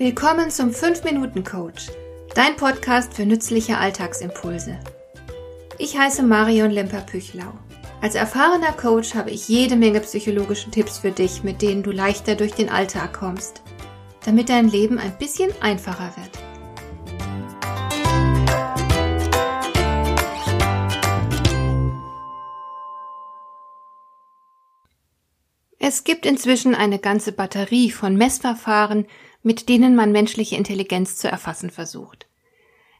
Willkommen zum 5-Minuten-Coach, dein Podcast für nützliche Alltagsimpulse. Ich heiße Marion Lemper-Püchlau. Als erfahrener Coach habe ich jede Menge psychologische Tipps für dich, mit denen du leichter durch den Alltag kommst, damit dein Leben ein bisschen einfacher wird. Es gibt inzwischen eine ganze Batterie von Messverfahren, mit denen man menschliche Intelligenz zu erfassen versucht.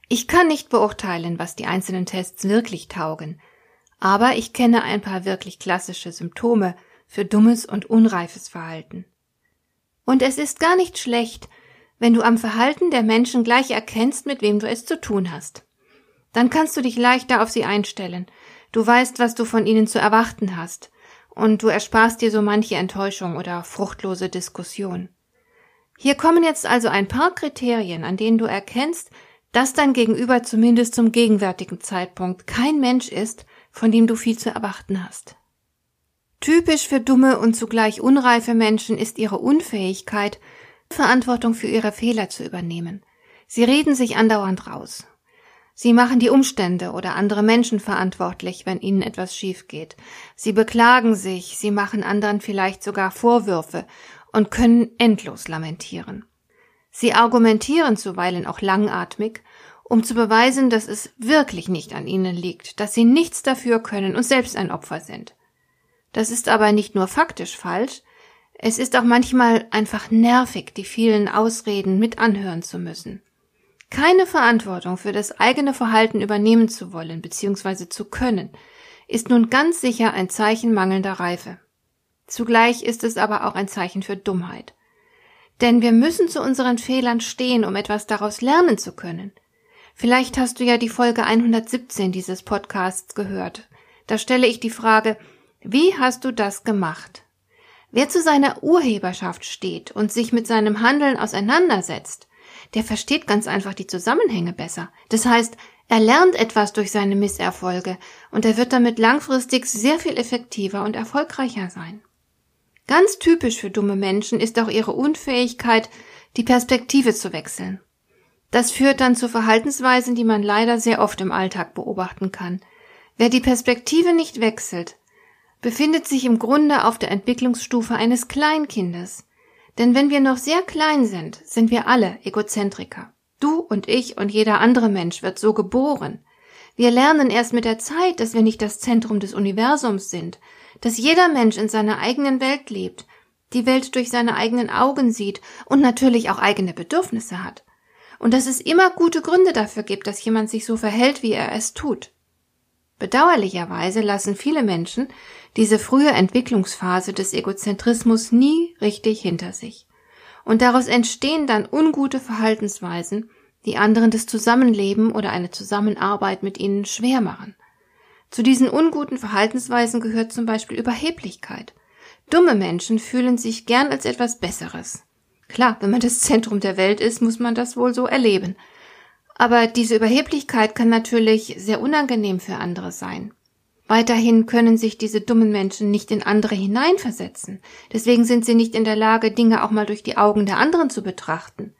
Ich kann nicht beurteilen, was die einzelnen Tests wirklich taugen, aber ich kenne ein paar wirklich klassische Symptome für dummes und unreifes Verhalten. Und es ist gar nicht schlecht, wenn du am Verhalten der Menschen gleich erkennst, mit wem du es zu tun hast. Dann kannst du dich leichter auf sie einstellen. Du weißt, was du von ihnen zu erwarten hast. Und du ersparst dir so manche Enttäuschung oder fruchtlose Diskussion. Hier kommen jetzt also ein paar Kriterien, an denen du erkennst, dass dein Gegenüber zumindest zum gegenwärtigen Zeitpunkt kein Mensch ist, von dem du viel zu erwarten hast. Typisch für dumme und zugleich unreife Menschen ist ihre Unfähigkeit, Verantwortung für ihre Fehler zu übernehmen. Sie reden sich andauernd raus. Sie machen die Umstände oder andere Menschen verantwortlich, wenn ihnen etwas schief geht. Sie beklagen sich, sie machen anderen vielleicht sogar Vorwürfe und können endlos lamentieren. Sie argumentieren zuweilen auch langatmig, um zu beweisen, dass es wirklich nicht an ihnen liegt, dass sie nichts dafür können und selbst ein Opfer sind. Das ist aber nicht nur faktisch falsch, es ist auch manchmal einfach nervig, die vielen Ausreden mit anhören zu müssen. Keine Verantwortung für das eigene Verhalten übernehmen zu wollen bzw. zu können, ist nun ganz sicher ein Zeichen mangelnder Reife. Zugleich ist es aber auch ein Zeichen für Dummheit. Denn wir müssen zu unseren Fehlern stehen, um etwas daraus lernen zu können. Vielleicht hast du ja die Folge 117 dieses Podcasts gehört. Da stelle ich die Frage, wie hast du das gemacht? Wer zu seiner Urheberschaft steht und sich mit seinem Handeln auseinandersetzt, der versteht ganz einfach die Zusammenhänge besser. Das heißt, er lernt etwas durch seine Misserfolge und er wird damit langfristig sehr viel effektiver und erfolgreicher sein. Ganz typisch für dumme Menschen ist auch ihre Unfähigkeit, die Perspektive zu wechseln. Das führt dann zu Verhaltensweisen, die man leider sehr oft im Alltag beobachten kann. Wer die Perspektive nicht wechselt, befindet sich im Grunde auf der Entwicklungsstufe eines Kleinkindes. Denn wenn wir noch sehr klein sind, sind wir alle Egozentriker. Du und ich und jeder andere Mensch wird so geboren. Wir lernen erst mit der Zeit, dass wir nicht das Zentrum des Universums sind, dass jeder Mensch in seiner eigenen Welt lebt, die Welt durch seine eigenen Augen sieht und natürlich auch eigene Bedürfnisse hat. Und dass es immer gute Gründe dafür gibt, dass jemand sich so verhält, wie er es tut. Bedauerlicherweise lassen viele Menschen diese frühe Entwicklungsphase des Egozentrismus nie richtig hinter sich. Und daraus entstehen dann ungute Verhaltensweisen, die anderen das Zusammenleben oder eine Zusammenarbeit mit ihnen schwer machen. Zu diesen unguten Verhaltensweisen gehört zum Beispiel Überheblichkeit. Dumme Menschen fühlen sich gern als etwas Besseres. Klar, wenn man das Zentrum der Welt ist, muss man das wohl so erleben. Aber diese Überheblichkeit kann natürlich sehr unangenehm für andere sein. Weiterhin können sich diese dummen Menschen nicht in andere hineinversetzen. Deswegen sind sie nicht in der Lage, Dinge auch mal durch die Augen der anderen zu betrachten.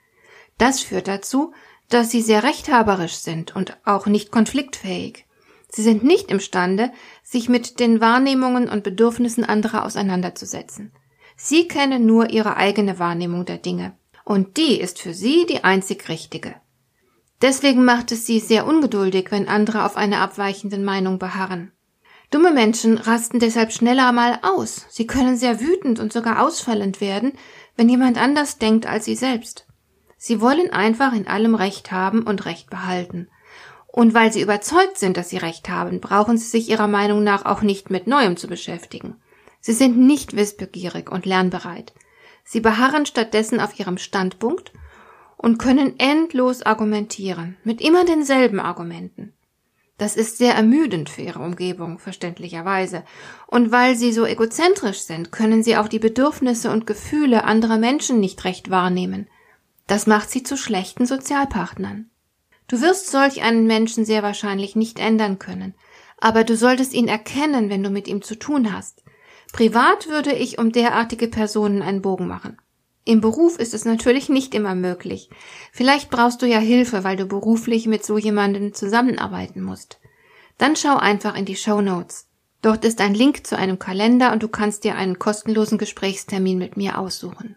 Das führt dazu, dass sie sehr rechthaberisch sind und auch nicht konfliktfähig. Sie sind nicht imstande, sich mit den Wahrnehmungen und Bedürfnissen anderer auseinanderzusetzen. Sie kennen nur ihre eigene Wahrnehmung der Dinge. Und die ist für sie die einzig richtige. Deswegen macht es sie sehr ungeduldig, wenn andere auf einer abweichenden Meinung beharren. Dumme Menschen rasten deshalb schneller mal aus. Sie können sehr wütend und sogar ausfallend werden, wenn jemand anders denkt als sie selbst. Sie wollen einfach in allem Recht haben und Recht behalten. Und weil sie überzeugt sind, dass sie recht haben, brauchen sie sich ihrer Meinung nach auch nicht mit Neuem zu beschäftigen. Sie sind nicht wissbegierig und lernbereit. Sie beharren stattdessen auf ihrem Standpunkt und können endlos argumentieren, mit immer denselben Argumenten. Das ist sehr ermüdend für ihre Umgebung, verständlicherweise. Und weil sie so egozentrisch sind, können sie auch die Bedürfnisse und Gefühle anderer Menschen nicht recht wahrnehmen. Das macht sie zu schlechten Sozialpartnern. Du wirst solch einen Menschen sehr wahrscheinlich nicht ändern können, aber du solltest ihn erkennen, wenn du mit ihm zu tun hast. Privat würde ich um derartige Personen einen Bogen machen. Im Beruf ist es natürlich nicht immer möglich. Vielleicht brauchst du ja Hilfe, weil du beruflich mit so jemandem zusammenarbeiten musst. Dann schau einfach in die Show Notes. Dort ist ein Link zu einem Kalender und du kannst dir einen kostenlosen Gesprächstermin mit mir aussuchen.